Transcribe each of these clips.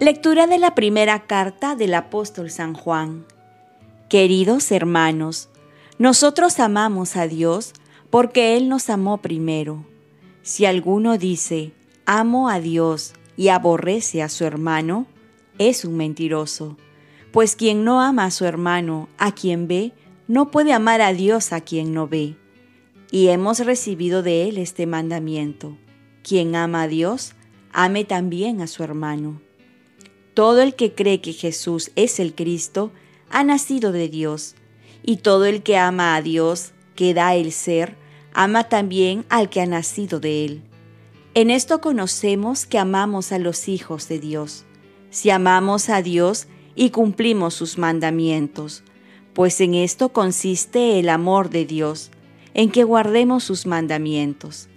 Lectura de la primera carta del apóstol San Juan. Queridos hermanos, nosotros amamos a Dios porque Él nos amó primero. Si alguno dice, amo a Dios y aborrece a su hermano, es un mentiroso. Pues quien no ama a su hermano, a quien ve, no puede amar a Dios a quien no ve. Y hemos recibido de Él este mandamiento. Quien ama a Dios, ame también a su hermano. Todo el que cree que Jesús es el Cristo ha nacido de Dios, y todo el que ama a Dios, que da el ser, ama también al que ha nacido de él. En esto conocemos que amamos a los hijos de Dios, si amamos a Dios y cumplimos sus mandamientos, pues en esto consiste el amor de Dios, en que guardemos sus mandamientos.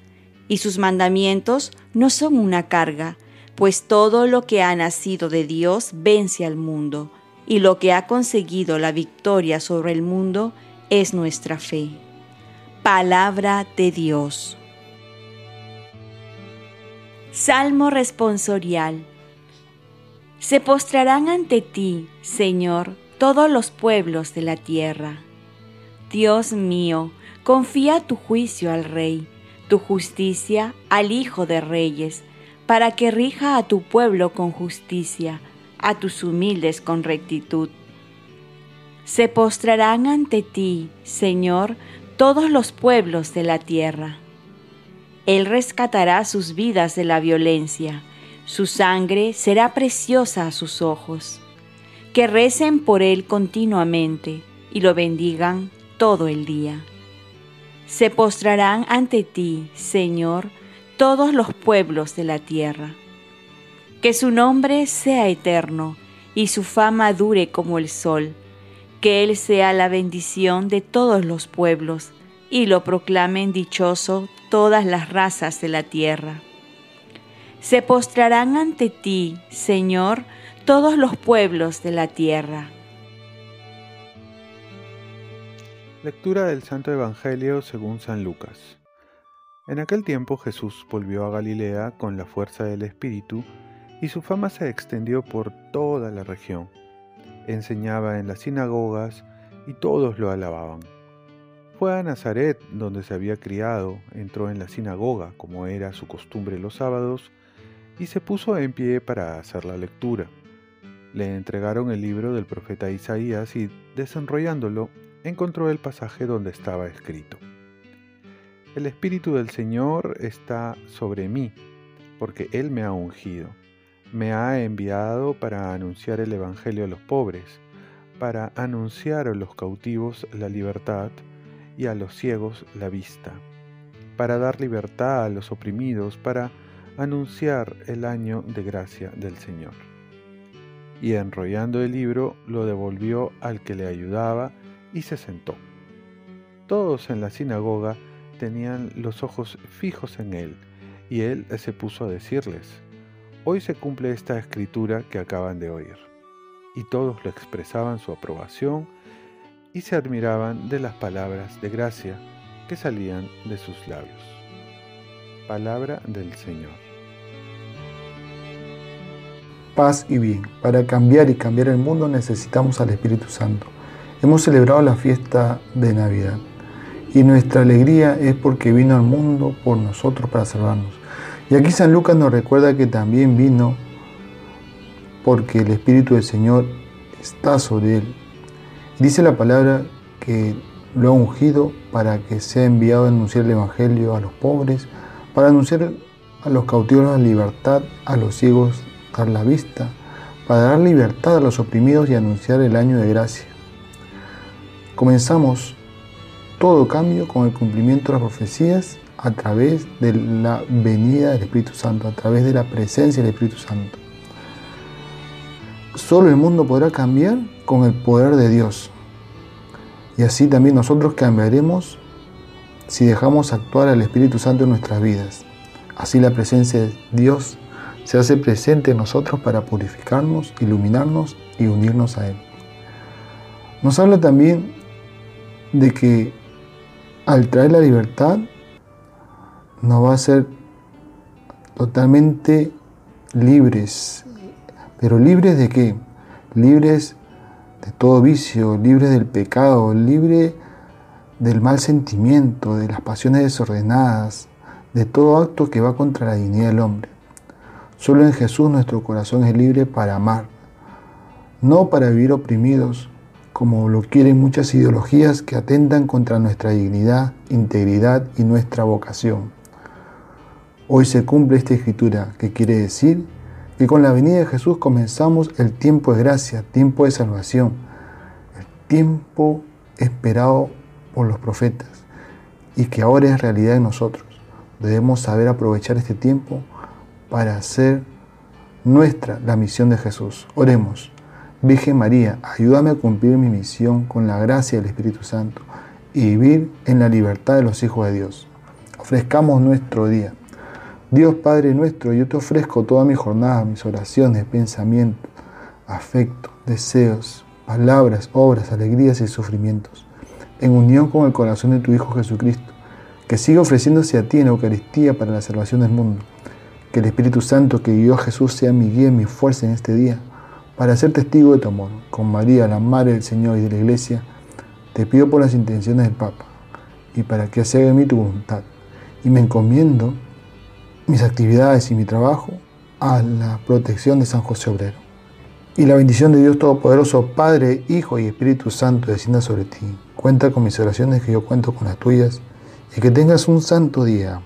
Y sus mandamientos no son una carga, pues todo lo que ha nacido de Dios vence al mundo, y lo que ha conseguido la victoria sobre el mundo es nuestra fe. Palabra de Dios. Salmo responsorial. Se postrarán ante ti, Señor, todos los pueblos de la tierra. Dios mío, confía tu juicio al Rey, tu justicia al Hijo de Reyes, para que rija a tu pueblo con justicia, a tus humildes con rectitud. Se postrarán ante ti, Señor, todos los pueblos de la tierra. Él rescatará sus vidas de la violencia, su sangre será preciosa a sus ojos. Que recen por Él continuamente y lo bendigan todo el día. Se postrarán ante ti, Señor, todos los pueblos de la tierra. Que su nombre sea eterno y su fama dure como el sol. Que Él sea la bendición de todos los pueblos y lo proclamen dichoso todas las razas de la tierra. Se postrarán ante ti, Señor, todos los pueblos de la tierra. Lectura del Santo Evangelio según San Lucas. En aquel tiempo Jesús volvió a Galilea con la fuerza del Espíritu y su fama se extendió por toda la región. Enseñaba en las sinagogas y todos lo alababan. Fue a Nazaret, donde se había criado, entró en la sinagoga, como era su costumbre los sábados, y se puso en pie para hacer la lectura. Le entregaron el libro del profeta Isaías y, desenrollándolo, encontró el pasaje donde estaba escrito. El Espíritu del Señor está sobre mí, porque Él me ha ungido. Me ha enviado para anunciar el Evangelio a los pobres, para anunciar a los cautivos la libertad y a los ciegos la vista, para dar libertad a los oprimidos, para anunciar el año de gracia del Señor. Y enrollando el libro, lo devolvió al que le ayudaba y se sentó. Todos en la sinagoga tenían los ojos fijos en él, y él se puso a decirles, Hoy se cumple esta escritura que acaban de oír. Y todos lo expresaban su aprobación y se admiraban de las palabras de gracia que salían de sus labios. Palabra del Señor. Paz y bien. Para cambiar y cambiar el mundo necesitamos al Espíritu Santo. Hemos celebrado la fiesta de Navidad y nuestra alegría es porque vino al mundo por nosotros para salvarnos. Y aquí San Lucas nos recuerda que también vino porque el Espíritu del Señor está sobre él. Dice la palabra que lo ha ungido para que sea enviado a anunciar el Evangelio a los pobres, para anunciar a los cautivos la libertad, a los ciegos dar la vista, para dar libertad a los oprimidos y anunciar el año de gracia. Comenzamos todo cambio con el cumplimiento de las profecías a través de la venida del Espíritu Santo, a través de la presencia del Espíritu Santo. Solo el mundo podrá cambiar con el poder de Dios. Y así también nosotros cambiaremos si dejamos actuar al Espíritu Santo en nuestras vidas. Así la presencia de Dios se hace presente en nosotros para purificarnos, iluminarnos y unirnos a Él. Nos habla también de que al traer la libertad, nos va a hacer totalmente libres. ¿Pero libres de qué? Libres de todo vicio, libres del pecado, libres del mal sentimiento, de las pasiones desordenadas, de todo acto que va contra la dignidad del hombre. Solo en Jesús nuestro corazón es libre para amar, no para vivir oprimidos, como lo quieren muchas ideologías que atentan contra nuestra dignidad, integridad y nuestra vocación. Hoy se cumple esta escritura, que quiere decir que con la venida de Jesús comenzamos el tiempo de gracia, tiempo de salvación, el tiempo esperado por los profetas y que ahora es realidad en nosotros. Debemos saber aprovechar este tiempo para hacer nuestra la misión de Jesús. Oremos. Virgen María, ayúdame a cumplir mi misión con la gracia del Espíritu Santo y vivir en la libertad de los hijos de Dios. Ofrezcamos nuestro día. Dios Padre nuestro, yo te ofrezco toda mi jornada, mis oraciones, pensamientos, afectos, deseos, palabras, obras, alegrías y sufrimientos, en unión con el corazón de tu Hijo Jesucristo, que siga ofreciéndose a ti en Eucaristía para la salvación del mundo. Que el Espíritu Santo que guió a Jesús sea mi guía y mi fuerza en este día para ser testigo de tu amor, con María, la Madre del Señor y de la Iglesia, te pido por las intenciones del Papa y para que se haga en mí tu voluntad. Y me encomiendo mis actividades y mi trabajo a la protección de San José Obrero. Y la bendición de Dios Todopoderoso, Padre, Hijo y Espíritu Santo, descienda sobre ti. Cuenta con mis oraciones que yo cuento con las tuyas y que tengas un santo día.